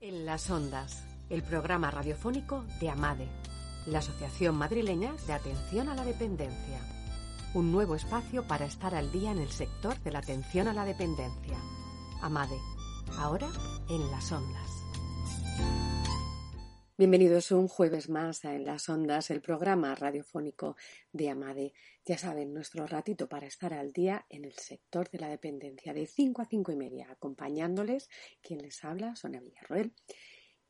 En las ondas, el programa radiofónico de AMADE, la Asociación Madrileña de Atención a la Dependencia. Un nuevo espacio para estar al día en el sector de la atención a la dependencia. AMADE, ahora en las ondas. Bienvenidos un jueves más a En las Ondas, el programa radiofónico de Amade. Ya saben, nuestro ratito para estar al día en el sector de la dependencia, de 5 a 5 y media, acompañándoles quien les habla, Sonia Villarroel,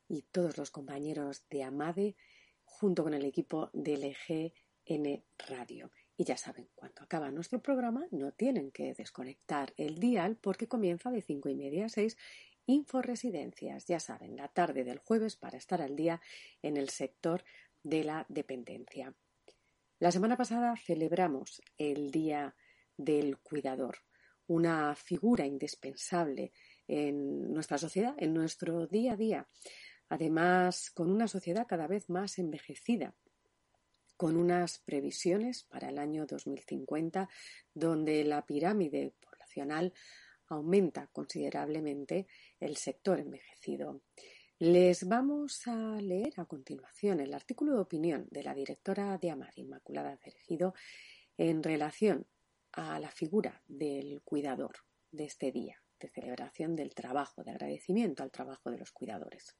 y todos los compañeros de Amade, junto con el equipo de LGN Radio. Y ya saben, cuando acaba nuestro programa no tienen que desconectar el dial porque comienza de 5 y media a 6 Inforesidencias, ya saben, la tarde del jueves para estar al día en el sector de la dependencia. La semana pasada celebramos el Día del Cuidador, una figura indispensable en nuestra sociedad, en nuestro día a día. Además, con una sociedad cada vez más envejecida, con unas previsiones para el año 2050 donde la pirámide poblacional aumenta considerablemente el sector envejecido. Les vamos a leer a continuación el artículo de opinión de la directora de Amar, Inmaculada Cerejido, en relación a la figura del cuidador de este día de celebración del trabajo, de agradecimiento al trabajo de los cuidadores.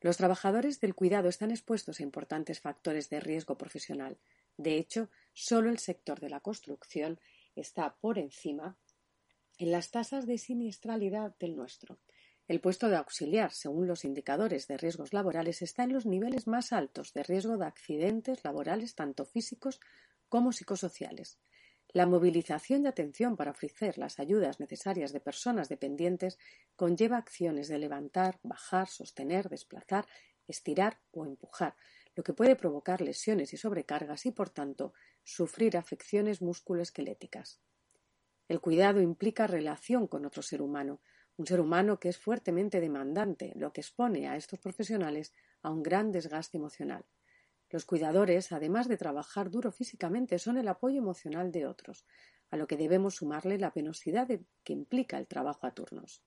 Los trabajadores del cuidado están expuestos a importantes factores de riesgo profesional. De hecho, solo el sector de la construcción está por encima en las tasas de siniestralidad del nuestro. El puesto de auxiliar, según los indicadores de riesgos laborales, está en los niveles más altos de riesgo de accidentes laborales, tanto físicos como psicosociales. La movilización de atención para ofrecer las ayudas necesarias de personas dependientes conlleva acciones de levantar, bajar, sostener, desplazar, estirar o empujar, lo que puede provocar lesiones y sobrecargas y, por tanto, sufrir afecciones musculoesqueléticas. El cuidado implica relación con otro ser humano, un ser humano que es fuertemente demandante, lo que expone a estos profesionales a un gran desgaste emocional. Los cuidadores, además de trabajar duro físicamente, son el apoyo emocional de otros, a lo que debemos sumarle la penosidad que implica el trabajo a turnos.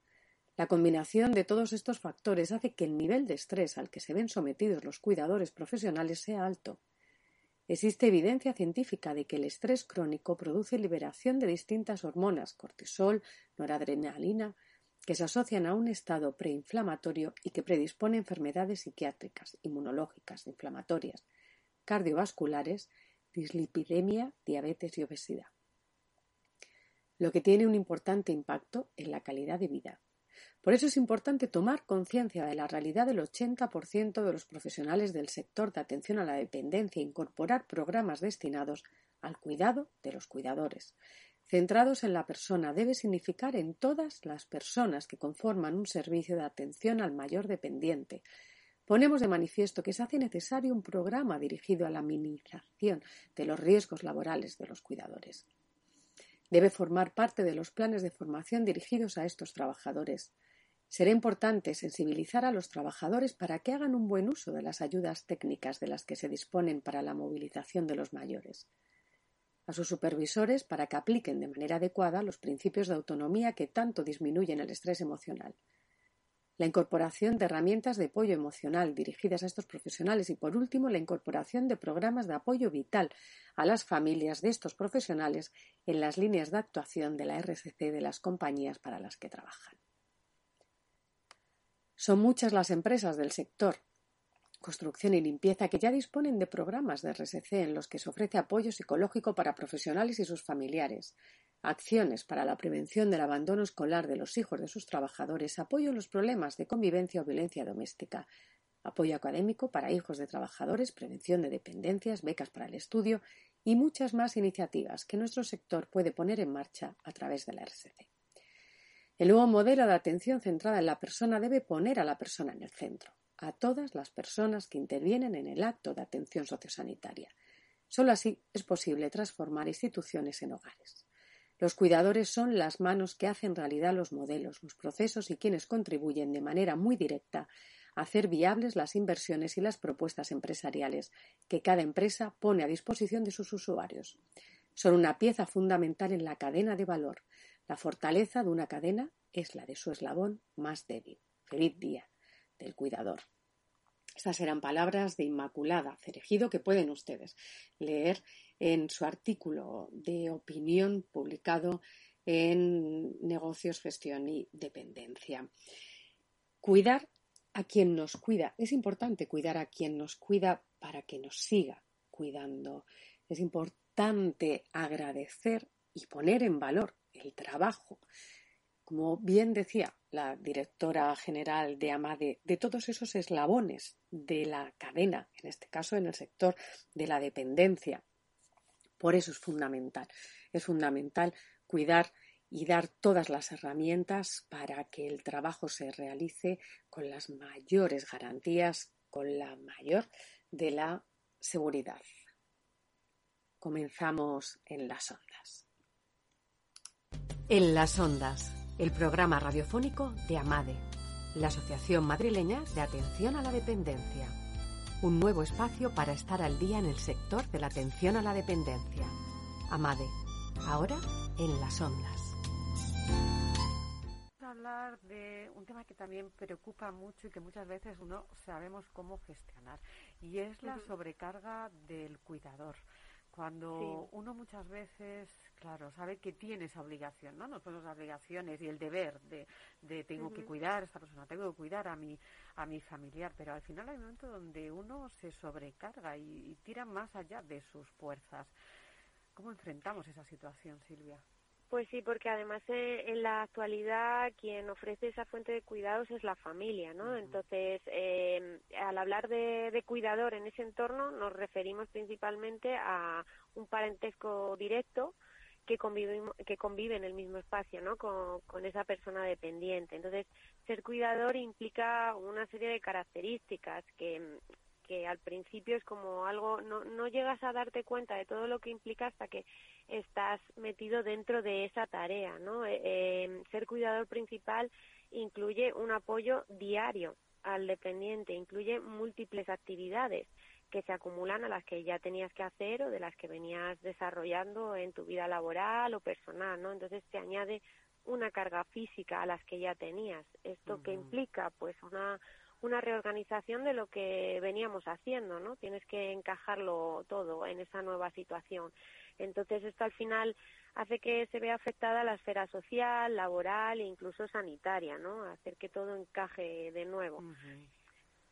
La combinación de todos estos factores hace que el nivel de estrés al que se ven sometidos los cuidadores profesionales sea alto. Existe evidencia científica de que el estrés crónico produce liberación de distintas hormonas, cortisol, noradrenalina, que se asocian a un estado preinflamatorio y que predispone a enfermedades psiquiátricas, inmunológicas, inflamatorias, cardiovasculares, dislipidemia, diabetes y obesidad. Lo que tiene un importante impacto en la calidad de vida. Por eso es importante tomar conciencia de la realidad del 80% de los profesionales del sector de atención a la dependencia e incorporar programas destinados al cuidado de los cuidadores. Centrados en la persona debe significar en todas las personas que conforman un servicio de atención al mayor dependiente. Ponemos de manifiesto que se hace necesario un programa dirigido a la minimización de los riesgos laborales de los cuidadores. Debe formar parte de los planes de formación dirigidos a estos trabajadores. Será importante sensibilizar a los trabajadores para que hagan un buen uso de las ayudas técnicas de las que se disponen para la movilización de los mayores. A sus supervisores para que apliquen de manera adecuada los principios de autonomía que tanto disminuyen el estrés emocional. La incorporación de herramientas de apoyo emocional dirigidas a estos profesionales y, por último, la incorporación de programas de apoyo vital a las familias de estos profesionales en las líneas de actuación de la RSC de las compañías para las que trabajan. Son muchas las empresas del sector construcción y limpieza que ya disponen de programas de RSC en los que se ofrece apoyo psicológico para profesionales y sus familiares, acciones para la prevención del abandono escolar de los hijos de sus trabajadores, apoyo en los problemas de convivencia o violencia doméstica, apoyo académico para hijos de trabajadores, prevención de dependencias, becas para el estudio y muchas más iniciativas que nuestro sector puede poner en marcha a través de la RSC. El nuevo modelo de atención centrada en la persona debe poner a la persona en el centro, a todas las personas que intervienen en el acto de atención sociosanitaria. Solo así es posible transformar instituciones en hogares. Los cuidadores son las manos que hacen realidad los modelos, los procesos y quienes contribuyen de manera muy directa a hacer viables las inversiones y las propuestas empresariales que cada empresa pone a disposición de sus usuarios. Son una pieza fundamental en la cadena de valor, la fortaleza de una cadena es la de su eslabón más débil. Feliz día del cuidador. Estas eran palabras de Inmaculada Cerejido que pueden ustedes leer en su artículo de opinión publicado en Negocios, Gestión y Dependencia. Cuidar a quien nos cuida. Es importante cuidar a quien nos cuida para que nos siga cuidando. Es importante agradecer y poner en valor el trabajo. Como bien decía la directora general de AMADE, de todos esos eslabones de la cadena, en este caso en el sector de la dependencia. Por eso es fundamental, es fundamental cuidar y dar todas las herramientas para que el trabajo se realice con las mayores garantías, con la mayor de la seguridad. Comenzamos en las ondas. En las ondas, el programa radiofónico de AMADE, la Asociación Madrileña de Atención a la Dependencia. Un nuevo espacio para estar al día en el sector de la atención a la dependencia. AMADE, ahora en las ondas hablar de un tema que también preocupa mucho y que muchas veces no sabemos cómo gestionar y es la sobrecarga del cuidador. Cuando uno muchas veces, claro, sabe que tiene esa obligación, ¿no? No son las obligaciones y el deber de, de tengo que cuidar a esta persona, tengo que cuidar a mi, a mi familiar, pero al final hay un momento donde uno se sobrecarga y, y tira más allá de sus fuerzas. ¿Cómo enfrentamos esa situación, Silvia? Pues sí, porque además eh, en la actualidad quien ofrece esa fuente de cuidados es la familia, ¿no? Entonces, eh, al hablar de, cuidador en ese entorno nos referimos principalmente a un parentesco directo que convive, que convive en el mismo espacio, ¿no? Con, con esa persona dependiente. Entonces, ser cuidador implica una serie de características que que al principio es como algo, no, no llegas a darte cuenta de todo lo que implica hasta que estás metido dentro de esa tarea, ¿no? Eh, em, ser cuidador principal incluye un apoyo diario al dependiente, incluye múltiples actividades que se acumulan a las que ya tenías que hacer o de las que venías desarrollando en tu vida laboral o personal, ¿no? Entonces te añade una carga física a las que ya tenías. ¿Esto que implica? Pues una una reorganización de lo que veníamos haciendo, ¿no? Tienes que encajarlo todo en esa nueva situación. Entonces, esto al final hace que se vea afectada la esfera social, laboral e incluso sanitaria, ¿no? Hacer que todo encaje de nuevo.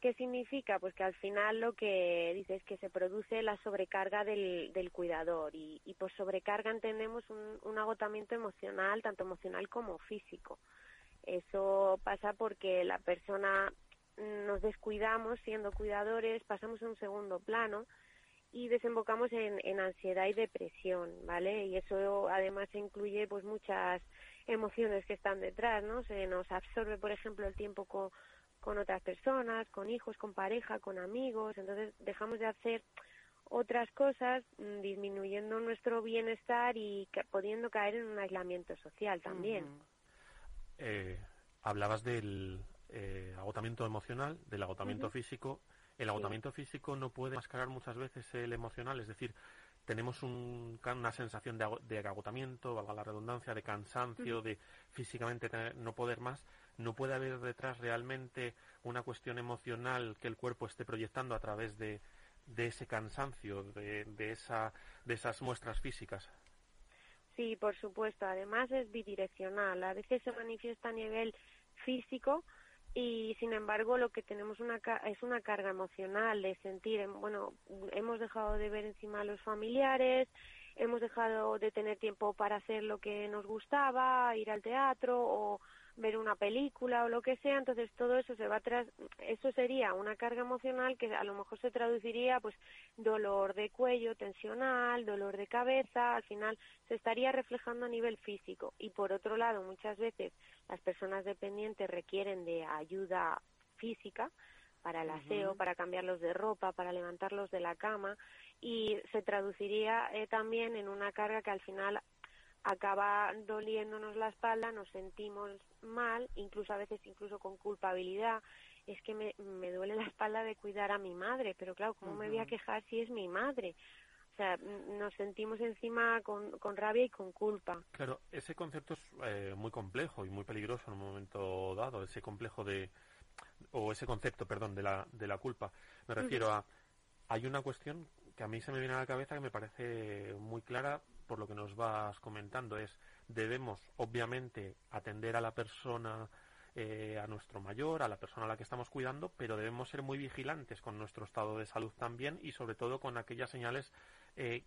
¿Qué significa? Pues que al final lo que dice es que se produce la sobrecarga del, del cuidador y, y por sobrecarga entendemos un, un agotamiento emocional, tanto emocional como físico. Eso pasa porque la persona nos descuidamos siendo cuidadores, pasamos a un segundo plano y desembocamos en, en ansiedad y depresión, ¿vale? Y eso además incluye pues muchas emociones que están detrás, ¿no? Se nos absorbe, por ejemplo, el tiempo con, con otras personas, con hijos, con pareja, con amigos, entonces dejamos de hacer otras cosas, mm, disminuyendo nuestro bienestar y pudiendo caer en un aislamiento social también. eh, hablabas del, eh, agotamiento emocional, del agotamiento físico. El agotamiento físico no puede mascarar muchas veces el emocional, es decir, tenemos una sensación de, agotamiento, valga la redundancia, de cansancio, de físicamente no poder más. No puede haber detrás realmente una cuestión emocional que el cuerpo esté proyectando a través de, de ese cansancio, de, de, esa, de esas muestras físicas. Sí, por supuesto. Además es bidireccional. A veces se manifiesta a nivel físico, y sin embargo lo que tenemos una es una carga emocional de sentir bueno hemos dejado de ver encima a los familiares hemos dejado de tener tiempo para hacer lo que nos gustaba ir al teatro o ver una película o lo que sea, entonces todo eso se va tras, eso sería una carga emocional que a lo mejor se traduciría pues dolor de cuello tensional, dolor de cabeza, al final se estaría reflejando a nivel físico. Y por otro lado muchas veces las personas dependientes requieren de ayuda física para el aseo, para cambiarlos de ropa, para levantarlos de la cama y se traduciría eh, también en una carga que al final acaba doliéndonos la espalda, nos sentimos mal, incluso a veces incluso con culpabilidad. Es que me, me duele la espalda de cuidar a mi madre, pero claro, ¿cómo me voy a quejar si es mi madre? O sea, nos sentimos encima con, con rabia y con culpa. Claro, ese concepto es eh, muy complejo y muy peligroso en un momento dado, ese complejo de, o ese concepto, perdón, de la, de la culpa. Me refiero a, hay una cuestión que a mí se me viene a la cabeza que me parece muy clara por lo que nos vas comentando, es debemos obviamente atender a la persona eh, a nuestro mayor, a la persona a la que estamos cuidando, pero debemos ser muy vigilantes con nuestro estado de salud también y sobre todo con aquellas señales eh,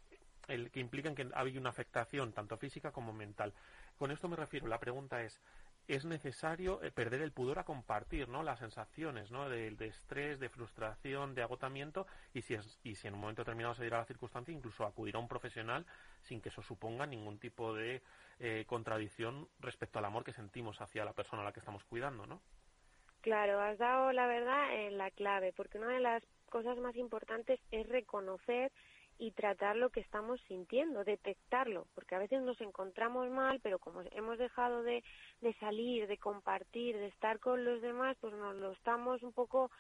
el, que implican que ha habido una afectación tanto física como mental. Con esto me refiero, la pregunta es, es necesario eh, perder el pudor a compartir ¿no? las sensaciones ¿no? de, estrés, de frustración, de agotamiento y si, es, y si en un momento determinado se diera la circunstancia, incluso acudir a un profesional sin que eso suponga ningún tipo de eh, contradicción respecto al amor que sentimos hacia la persona a la que estamos cuidando. ¿no? Claro, has dado la verdad en la clave, porque una de las cosas más importantes es reconocer y tratar lo que estamos sintiendo, detectarlo, porque a veces nos encontramos mal, pero como hemos dejado de, de salir, de compartir, de estar con los demás, pues nos lo estamos un poco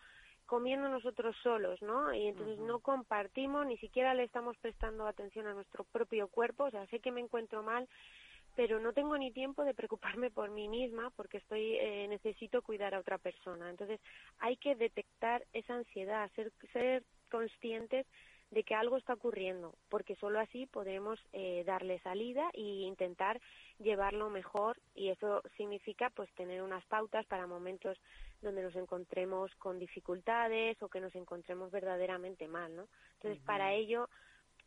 comiendo nosotros solos, ¿no? Y entonces no compartimos, ni siquiera le estamos prestando atención a nuestro propio cuerpo, o sea, sé que me encuentro mal, pero no tengo ni tiempo de preocuparme por mí misma porque estoy eh, necesito cuidar a otra persona. Entonces hay que detectar esa ansiedad, ser, ser conscientes de que algo está ocurriendo, porque solo así podremos eh, darle salida e intentar llevarlo mejor y eso significa pues tener unas pautas para momentos donde nos encontremos con dificultades o que nos encontremos verdaderamente mal, ¿no? Entonces, para ello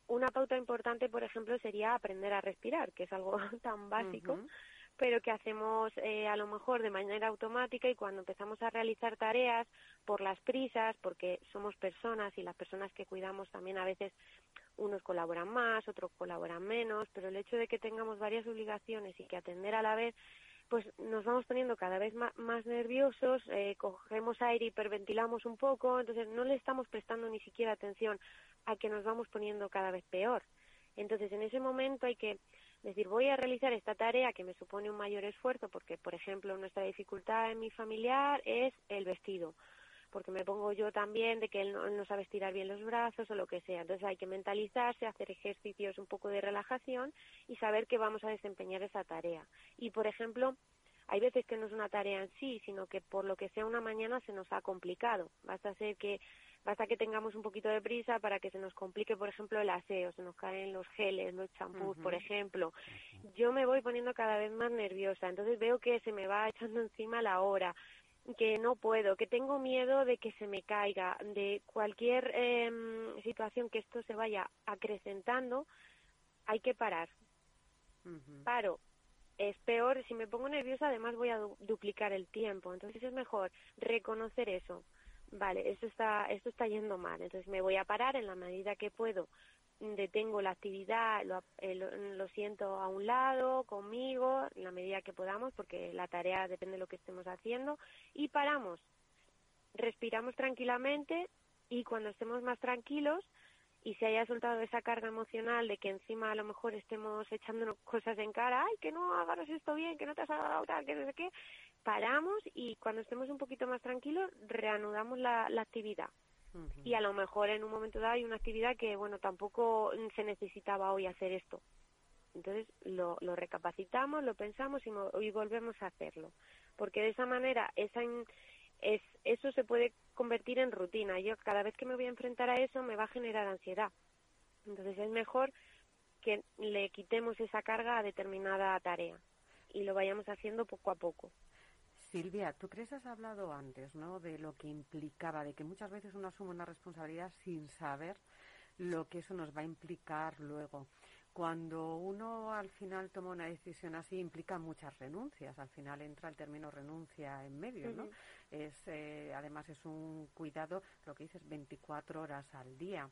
una pauta importante, por ejemplo, sería aprender a respirar, que es algo tan básico pero que hacemos eh, a lo mejor de manera automática y cuando empezamos a realizar tareas por las prisas, porque somos personas y las personas que cuidamos también a veces unos colaboran más, otros colaboran menos, pero el hecho de que tengamos varias obligaciones y que atender a la vez, pues nos vamos poniendo cada vez más, nerviosos, eh, cogemos aire, hiperventilamos un poco, entonces no le estamos prestando ni siquiera atención a que nos vamos poniendo cada vez peor. Entonces en ese momento hay que decir, voy a realizar esta tarea que me supone un mayor esfuerzo, porque, por ejemplo, nuestra dificultad en mi familiar es el vestido, porque me pongo yo también de que él no, sabe estirar bien los brazos o lo que sea. Entonces hay que mentalizarse, hacer ejercicios un poco de relajación y saber que vamos a desempeñar esa tarea. Y, por ejemplo, hay veces que no es una tarea en sí, sino que por lo que sea una mañana se nos ha complicado. Basta ser que Basta que tengamos un poquito de prisa para que se nos complique, por ejemplo, el aseo, se nos caen los geles, los champús, por ejemplo. Yo me voy poniendo cada vez más nerviosa, entonces veo que se me va echando encima la hora que no puedo, que tengo miedo de que se me caiga, de cualquier em, situación que esto se vaya acrecentando, hay que parar. Paro. Es peor, si me pongo nerviosa, además voy a duplicar el tiempo. Entonces es mejor reconocer eso, vale, esto está, esto está yendo mal, entonces me voy a parar en la medida que puedo, detengo la actividad, lo, eh, lo, siento a un lado, conmigo, en la medida que podamos, porque la tarea depende de lo que estemos haciendo, y paramos, respiramos tranquilamente y cuando estemos más tranquilos y se haya soltado esa carga emocional de que encima a lo mejor estemos echándonos cosas en cara, ay, que no hagas esto bien, que no te has dado tal, que no sé qué, paramos y cuando estemos un poquito más tranquilos reanudamos la, actividad. Y a lo mejor en un momento dado hay una actividad que, bueno, tampoco se necesitaba hoy hacer esto. Entonces lo, lo recapacitamos, lo pensamos y, y, volvemos a hacerlo. Porque de esa manera esa es, eso se puede convertir en rutina. Yo cada vez que me voy a enfrentar a eso me va a generar ansiedad. Entonces es mejor que le quitemos esa carga a determinada tarea y lo vayamos haciendo poco a poco. Silvia, tú crees has hablado antes, ¿no? De lo que implicaba, de que muchas veces uno asume una responsabilidad sin saber lo que eso nos va a implicar luego. Cuando uno al final toma una decisión así implica muchas renuncias. Al final entra el término renuncia en medio, ¿no? Es eh, además es un cuidado, lo que dices, 24 horas al día.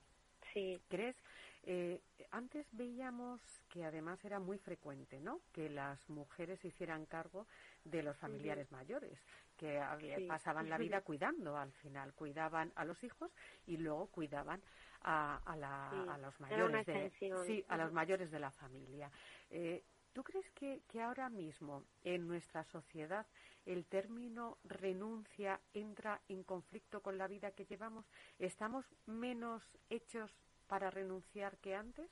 Sí. ¿Crees? Eh, antes veíamos que además era muy frecuente, ¿no? Que las mujeres se hicieran cargo de los familiares mayores, que pasaban la vida cuidando al final, cuidaban a los hijos y luego cuidaban a, los mayores de, sí, a los mayores de la familia. Eh, ¿Tú crees que, que ahora mismo en nuestra sociedad el término renuncia entra en conflicto con la vida que llevamos? ¿Estamos menos hechos para renunciar que antes?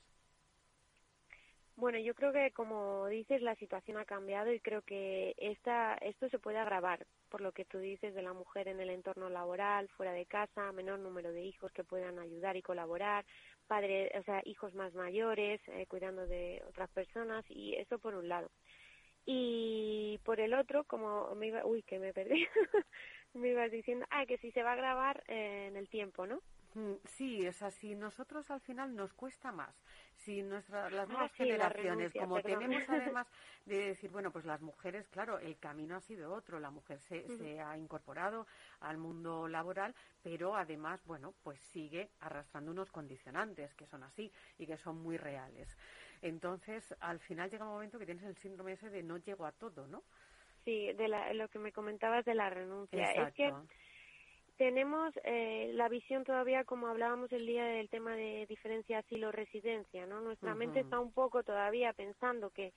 Bueno, yo creo que como dices la situación ha cambiado y creo que esta, esto se puede agravar por lo que tú dices de la mujer en el entorno laboral, fuera de casa, menor número de hijos que puedan ayudar y colaborar, padres, o sea, hijos más mayores eh, cuidando de otras personas y eso por un lado. Y por el otro, como me iba, uy, que me perdí, me ibas diciendo, ah, que si se va a grabar eh, en el tiempo, ¿no? Mm, sí, es así. Nosotros al final nos cuesta más. Si nuestras las nuevas ah, generaciones, como tenemos además de decir, bueno, pues las mujeres, claro, el camino ha sido otro. La mujer se, se ha incorporado al mundo laboral, pero además, bueno, pues sigue arrastrando unos condicionantes que son así y que son muy reales. Entonces, al final llega un momento que tienes el síndrome ese de no llego a todo, ¿no? Sí, de lo que me comentabas de la renuncia. Es que tenemos eh, la visión todavía, como hablábamos el día del tema de diferencia asilo-residencia, ¿no? Nuestra mente está un poco todavía pensando que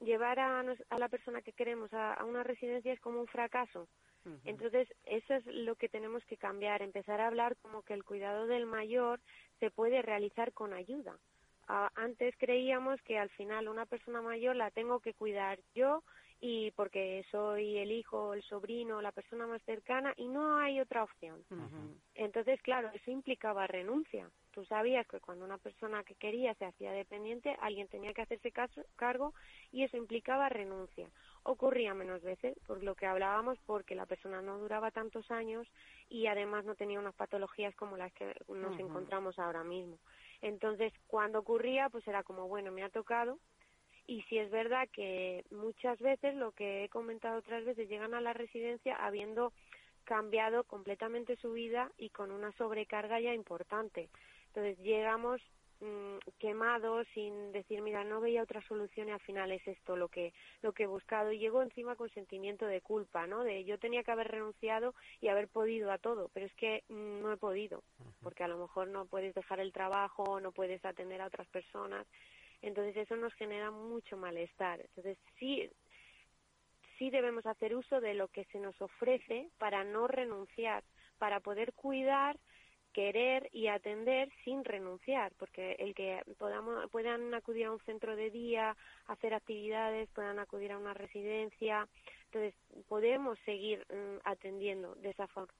llevar a, a la persona que queremos a, una residencia es como un fracaso. Entonces, eso es lo que tenemos que cambiar, empezar a hablar como que el cuidado del mayor se puede realizar con ayuda. antes creíamos que al final una persona mayor la tengo que cuidar yo y porque soy el hijo, el sobrino, la persona más cercana y no hay otra opción. Entonces, claro, eso implicaba renuncia. Tú sabías que cuando una persona que quería se hacía dependiente, alguien tenía que hacerse cargo y eso implicaba renuncia. Ocurría menos veces, por lo que hablábamos, porque la persona no duraba tantos años y además no tenía unas patologías como las que nos encontramos ahora mismo. Entonces, cuando ocurría, pues era como, bueno, me ha tocado, y si es verdad que muchas veces, lo que he comentado otras veces, llegan a la residencia habiendo cambiado completamente su vida y con una sobrecarga ya importante. Entonces llegamos mm, quemados sin decir, mira, no veía otra solución y al final es esto lo que lo que he buscado y llego encima con sentimiento de culpa, ¿no? De yo tenía que haber renunciado y haber podido a todo, pero es que mm, no he podido, porque a lo mejor no puedes dejar el trabajo, no puedes atender a otras personas entonces eso nos genera mucho malestar. Entonces sí, sí debemos hacer uso de lo que se nos ofrece para no renunciar, para poder cuidar, querer y atender sin renunciar, porque el que podamos, puedan acudir a un centro de día, hacer actividades, puedan acudir a una residencia, entonces podemos seguir mm, atendiendo de esa forma.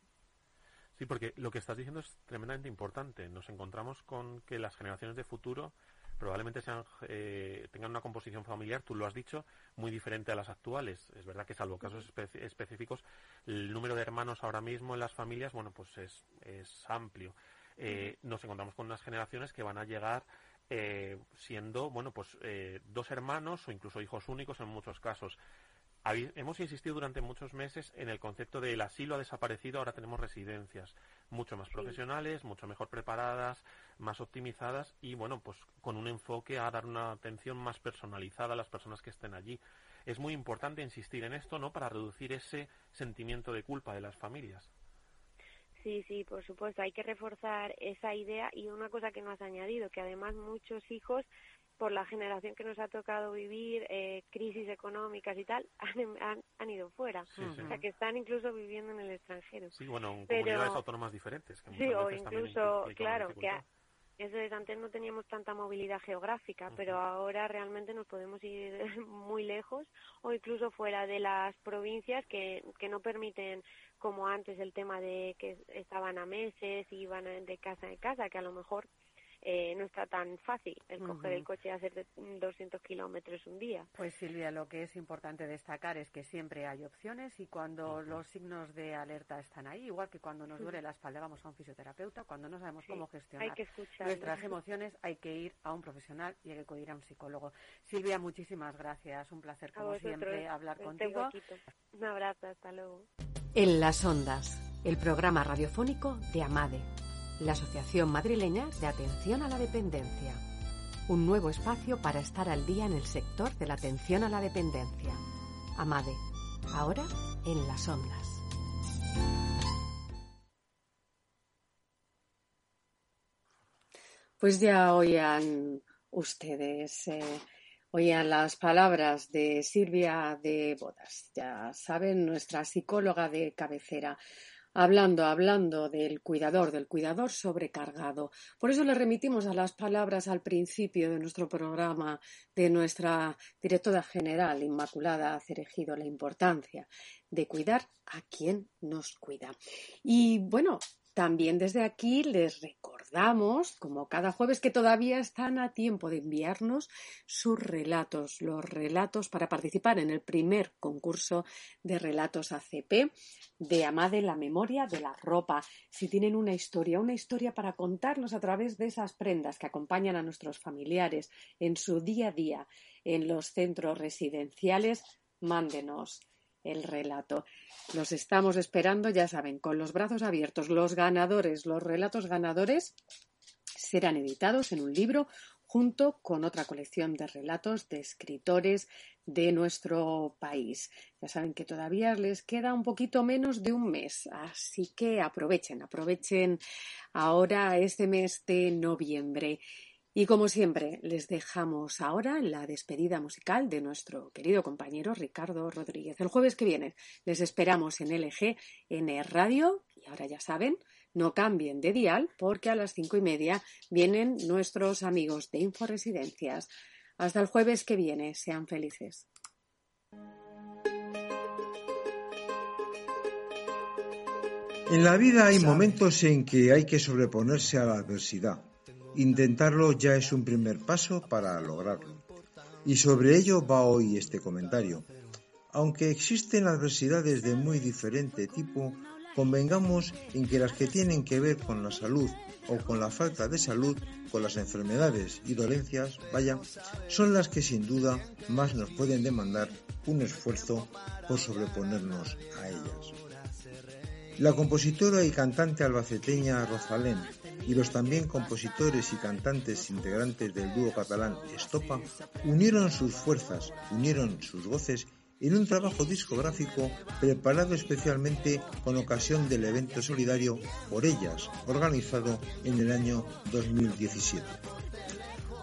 Sí, porque lo que estás diciendo es tremendamente importante. Nos encontramos con que las generaciones de futuro probablemente sean, eh, tengan una composición familiar, tú lo has dicho, muy diferente a las actuales. Es verdad que salvo casos específicos, el número de hermanos ahora mismo en las familias, bueno, pues es, es amplio. Eh, nos encontramos con unas generaciones que van a llegar eh, siendo, bueno, pues dos hermanos o incluso hijos únicos en muchos casos hemos insistido durante muchos meses en el concepto del asilo ha desaparecido, ahora tenemos residencias mucho más profesionales, mucho mejor preparadas, más optimizadas y bueno, pues con un enfoque a dar una atención más personalizada a las personas que estén allí. Es muy importante insistir en esto, ¿no? Para reducir ese sentimiento de culpa de las familias. Sí, sí, por supuesto, hay que reforzar esa idea y una cosa que no has añadido, que además muchos hijos por la generación que nos ha tocado vivir, eh, crisis económicas y tal, han, han, ido fuera. O sea, que están incluso viviendo en el extranjero. Sí, bueno, en comunidades autónomas diferentes. sí, o incluso, claro, que eso es, antes no teníamos tanta movilidad geográfica, pero ahora realmente nos podemos ir muy lejos o incluso fuera de las provincias que, que no permiten como antes el tema de que estaban a meses y iban de casa en casa, que a lo mejor eh, no está tan fácil el coger el coche y hacer 200 kilómetros un día. Pues Silvia, lo que es importante destacar es que siempre hay opciones y cuando los signos de alerta están ahí, igual que cuando nos duele la espalda vamos a un fisioterapeuta, cuando no sabemos cómo gestionar nuestras emociones hay que ir a un profesional y hay que acudir a un psicólogo. Silvia, muchísimas gracias, un placer como siempre hablar contigo. Un abrazo, hasta luego. En las ondas, el programa radiofónico de Amade la Asociación Madrileña de Atención a la Dependencia. Un nuevo espacio para estar al día en el sector de la atención a la dependencia. Amade, ahora en las ondas. Pues ya oían ustedes, eh, oían las palabras de Silvia de Bodas, ya saben, nuestra psicóloga de cabecera hablando, hablando del cuidador, del cuidador sobrecargado. Por eso le remitimos a las palabras al principio de nuestro programa de nuestra directora general, Inmaculada Cerejido, la importancia de cuidar a quien nos cuida. Y bueno, también desde aquí les recordamos, como cada jueves, que todavía están a tiempo de enviarnos sus relatos, los relatos para participar en el primer concurso de relatos ACP de Amade la memoria de la ropa. Si tienen una historia, una historia para contarnos a través de esas prendas que acompañan a nuestros familiares en su día a día en los centros residenciales, mándenos el relato. Los estamos esperando, ya saben, con los brazos abiertos. Los ganadores, los relatos ganadores serán editados en un libro junto con otra colección de relatos de escritores de nuestro país. Ya saben que todavía les queda un poquito menos de un mes, así que aprovechen, aprovechen ahora este mes de noviembre. Y como siempre, les dejamos ahora la despedida musical de nuestro querido compañero Ricardo Rodríguez. El jueves que viene les esperamos en LG, en Radio, y ahora ya saben, no cambien de dial porque a las cinco y media vienen nuestros amigos de Inforesidencias. Hasta el jueves que viene, sean felices. En la vida hay momentos en que hay que sobreponerse a la adversidad Intentarlo ya es un primer paso para lograrlo. Y sobre ello va hoy este comentario. Aunque existen adversidades de muy diferente tipo, convengamos en que las que tienen que ver con la salud o con la falta de salud, con las enfermedades y dolencias, vaya, son las que sin duda más nos pueden demandar un esfuerzo por sobreponernos a ellas. La compositora y cantante albaceteña Rosalén y los también compositores y cantantes integrantes del dúo catalán Estopa unieron sus fuerzas, unieron sus voces en un trabajo discográfico preparado especialmente con ocasión del evento solidario Por Ellas, organizado en el año 2017.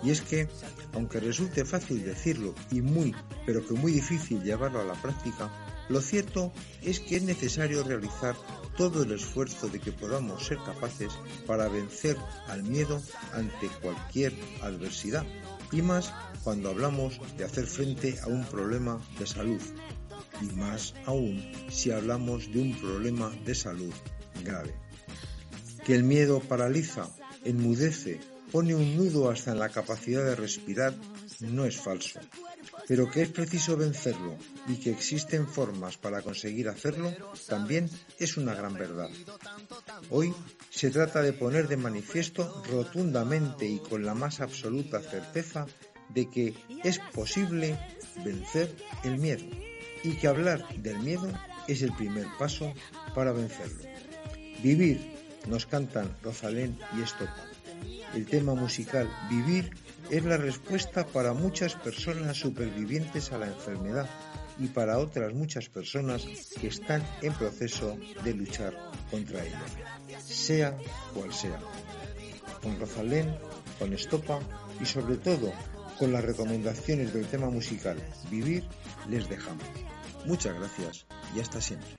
Y es que, aunque resulte fácil decirlo y muy, pero que muy difícil llevarlo a la práctica, lo cierto es que es necesario realizar todo el esfuerzo de que podamos ser capaces para vencer al miedo ante cualquier adversidad, y más cuando hablamos de hacer frente a un problema de salud, y más aún si hablamos de un problema de salud grave. Que el miedo paraliza, enmudece, pone un nudo hasta en la capacidad de respirar, no es falso pero que es preciso vencerlo y que existen formas para conseguir hacerlo también es una gran verdad. Hoy se trata de poner de manifiesto rotundamente y con la más absoluta certeza de que es posible vencer el miedo y que hablar del miedo es el primer paso para vencerlo. Vivir nos cantan Rosalén y Estopa. El tema musical Vivir es la respuesta para muchas personas supervivientes a la enfermedad y para otras muchas personas que están en proceso de luchar contra ella, sea cual sea. Con Rosalén, con Estopa y sobre todo con las recomendaciones del tema musical Vivir, les dejamos. Muchas gracias y hasta siempre.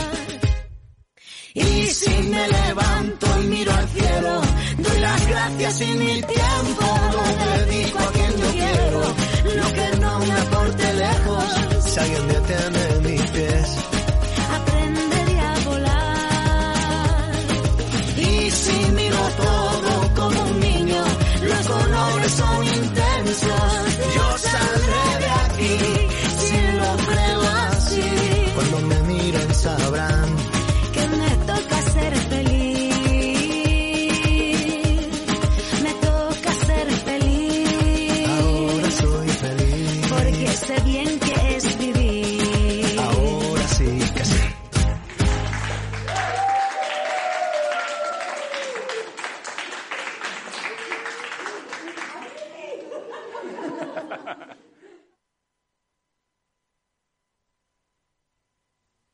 Y si me levanto y miro al cielo, doy las gracias y mi tiempo lo dedico a quien yo quiero. Lo que no me